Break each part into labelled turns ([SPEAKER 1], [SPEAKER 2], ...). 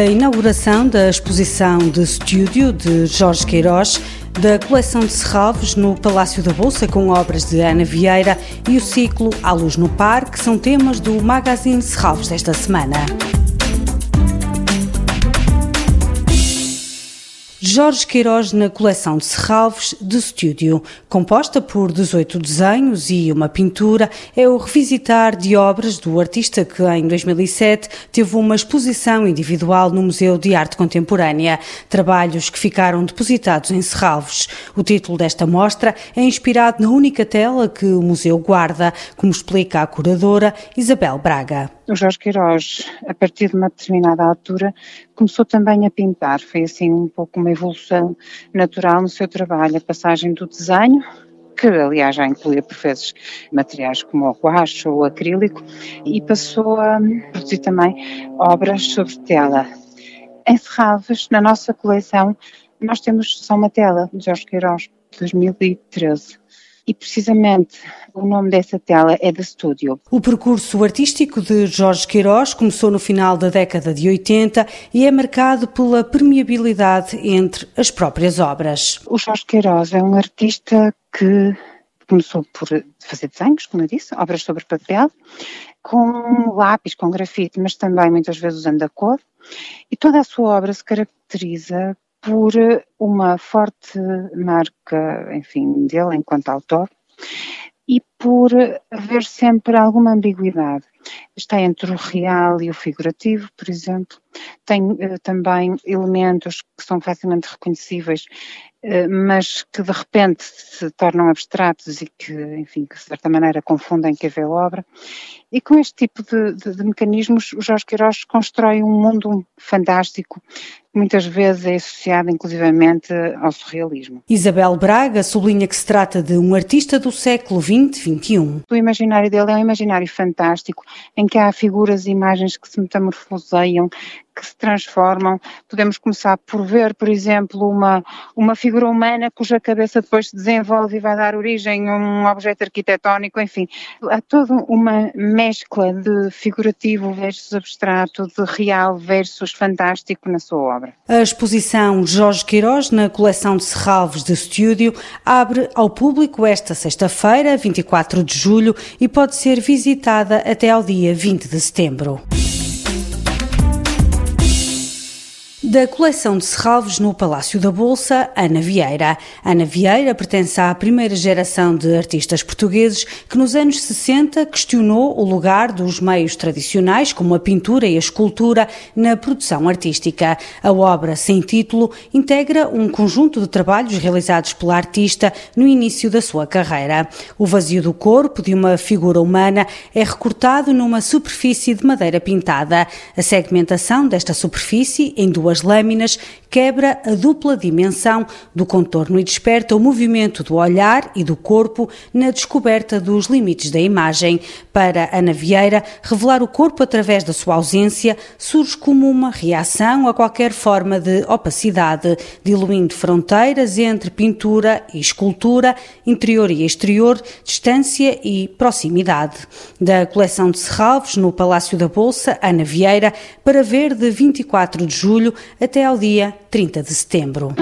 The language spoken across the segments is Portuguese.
[SPEAKER 1] a inauguração da exposição de estúdio de Jorge Queiroz da coleção de Serralves no Palácio da Bolsa com obras de Ana Vieira e o ciclo À Luz no Parque são temas do Magazine Serralves desta semana. Jorge Queiroz na coleção de Serralves de Estúdio. Composta por 18 desenhos e uma pintura, é o revisitar de obras do artista que em 2007 teve uma exposição individual no Museu de Arte Contemporânea. Trabalhos que ficaram depositados em Serralves. O título desta mostra é inspirado na única tela que o museu guarda, como explica a curadora Isabel Braga
[SPEAKER 2] o Jorge Queiroz, a partir de uma determinada altura, começou também a pintar. Foi assim um pouco uma evolução natural no seu trabalho, a passagem do desenho, que aliás já incluía por vezes materiais como o guache ou o acrílico, e passou a produzir também obras sobre tela. Encerradas na nossa coleção, nós temos só uma tela de Jorge Queiroz, de 2013 e precisamente o nome dessa tela é The Studio.
[SPEAKER 1] O percurso artístico de Jorge Queiroz começou no final da década de 80 e é marcado pela permeabilidade entre as próprias obras.
[SPEAKER 2] O Jorge Queiroz é um artista que começou por fazer desenhos, como eu disse, obras sobre papel, com lápis, com grafite, mas também muitas vezes usando a cor. E toda a sua obra se caracteriza por uma forte marca, enfim, dele enquanto autor. E por haver sempre alguma ambiguidade. Está entre o real e o figurativo, por exemplo. Tem uh, também elementos que são facilmente reconhecíveis, uh, mas que de repente se tornam abstratos e que, enfim, que de certa maneira confundem que a obra. E com este tipo de, de, de mecanismos, o Jorge Queiroz constrói um mundo fantástico muitas vezes é associada inclusivamente ao surrealismo.
[SPEAKER 1] Isabel Braga sublinha que se trata de um artista do século XX-XXI.
[SPEAKER 2] O imaginário dele é um imaginário fantástico, em que há figuras e imagens que se metamorfoseiam, que se transformam. Podemos começar por ver, por exemplo, uma, uma figura humana cuja cabeça depois se desenvolve e vai dar origem a um objeto arquitetónico, enfim. Há toda uma mescla de figurativo versus abstrato, de real versus fantástico na sua obra.
[SPEAKER 1] A exposição Jorge Queiroz na coleção de Serralves de Estúdio abre ao público esta sexta-feira, 24 de julho, e pode ser visitada até ao dia 20 de setembro. Da coleção de Serralves no Palácio da Bolsa, Ana Vieira. Ana Vieira pertence à primeira geração de artistas portugueses que nos anos 60 questionou o lugar dos meios tradicionais, como a pintura e a escultura, na produção artística. A obra, sem título, integra um conjunto de trabalhos realizados pela artista no início da sua carreira. O vazio do corpo de uma figura humana é recortado numa superfície de madeira pintada. A segmentação desta superfície em duas lâminas quebra a dupla dimensão do contorno e desperta o movimento do olhar e do corpo na descoberta dos limites da imagem. Para Ana Vieira, revelar o corpo através da sua ausência surge como uma reação a qualquer forma de opacidade, diluindo fronteiras entre pintura e escultura, interior e exterior, distância e proximidade. Da coleção de Serralves, no Palácio da Bolsa, Ana Vieira, para ver de 24 de julho até ao dia 30 de setembro.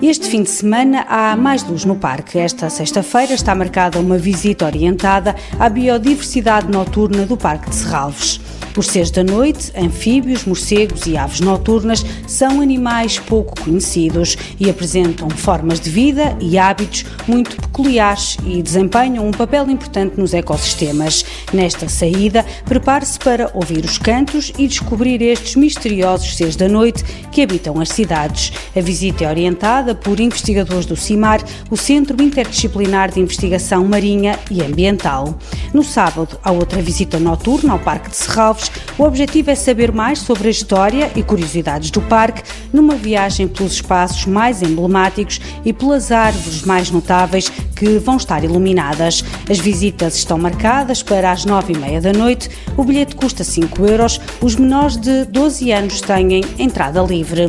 [SPEAKER 1] Este fim de semana há mais luz no parque. Esta sexta-feira está marcada uma visita orientada à biodiversidade noturna do Parque de Serralves. Por seres da noite, anfíbios, morcegos e aves noturnas são animais pouco conhecidos e apresentam formas de vida e hábitos muito peculiares e desempenham um papel importante nos ecossistemas. Nesta saída, prepare-se para ouvir os cantos e descobrir estes misteriosos seres da noite que habitam as cidades. A visita é orientada por investigadores do CIMAR, o Centro Interdisciplinar de Investigação Marinha e Ambiental. No sábado, há outra visita noturna ao Parque de Serralves o objetivo é saber mais sobre a história e curiosidades do parque numa viagem pelos espaços mais emblemáticos e pelas árvores mais notáveis que vão estar iluminadas. As visitas estão marcadas para as nove e meia da noite. O bilhete custa 5 euros. Os menores de 12 anos têm entrada livre.